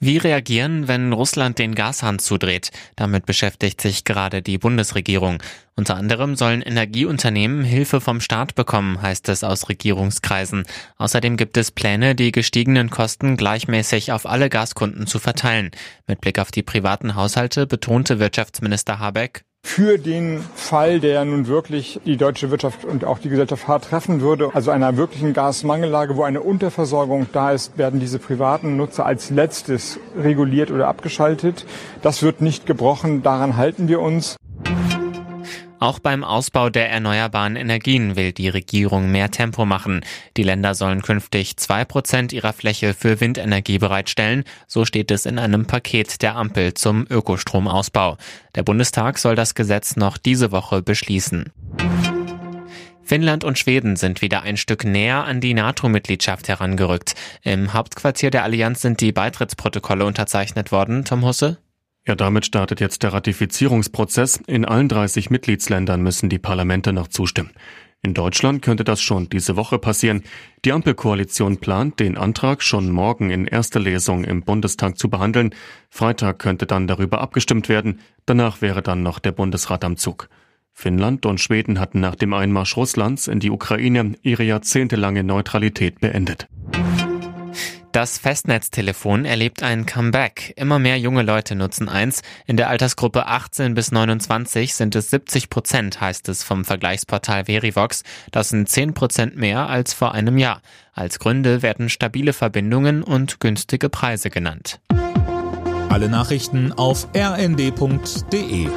Wie reagieren, wenn Russland den Gashahn zudreht? Damit beschäftigt sich gerade die Bundesregierung. Unter anderem sollen Energieunternehmen Hilfe vom Staat bekommen, heißt es aus Regierungskreisen. Außerdem gibt es Pläne, die gestiegenen Kosten gleichmäßig auf alle Gaskunden zu verteilen. Mit Blick auf die privaten Haushalte betonte Wirtschaftsminister Habeck, für den Fall, der nun wirklich die deutsche Wirtschaft und auch die Gesellschaft hart treffen würde, also einer wirklichen Gasmangellage, wo eine Unterversorgung da ist, werden diese privaten Nutzer als letztes reguliert oder abgeschaltet. Das wird nicht gebrochen, daran halten wir uns. Auch beim Ausbau der erneuerbaren Energien will die Regierung mehr Tempo machen. Die Länder sollen künftig zwei Prozent ihrer Fläche für Windenergie bereitstellen. So steht es in einem Paket der Ampel zum Ökostromausbau. Der Bundestag soll das Gesetz noch diese Woche beschließen. Finnland und Schweden sind wieder ein Stück näher an die NATO-Mitgliedschaft herangerückt. Im Hauptquartier der Allianz sind die Beitrittsprotokolle unterzeichnet worden. Tom Husse? Ja, damit startet jetzt der Ratifizierungsprozess. In allen 30 Mitgliedsländern müssen die Parlamente noch zustimmen. In Deutschland könnte das schon diese Woche passieren. Die Ampelkoalition plant, den Antrag schon morgen in erster Lesung im Bundestag zu behandeln. Freitag könnte dann darüber abgestimmt werden. Danach wäre dann noch der Bundesrat am Zug. Finnland und Schweden hatten nach dem Einmarsch Russlands in die Ukraine ihre jahrzehntelange Neutralität beendet. Das Festnetztelefon erlebt ein Comeback. Immer mehr junge Leute nutzen eins. In der Altersgruppe 18 bis 29 sind es 70 Prozent, heißt es vom Vergleichsportal Verivox. Das sind 10 Prozent mehr als vor einem Jahr. Als Gründe werden stabile Verbindungen und günstige Preise genannt. Alle Nachrichten auf rnd.de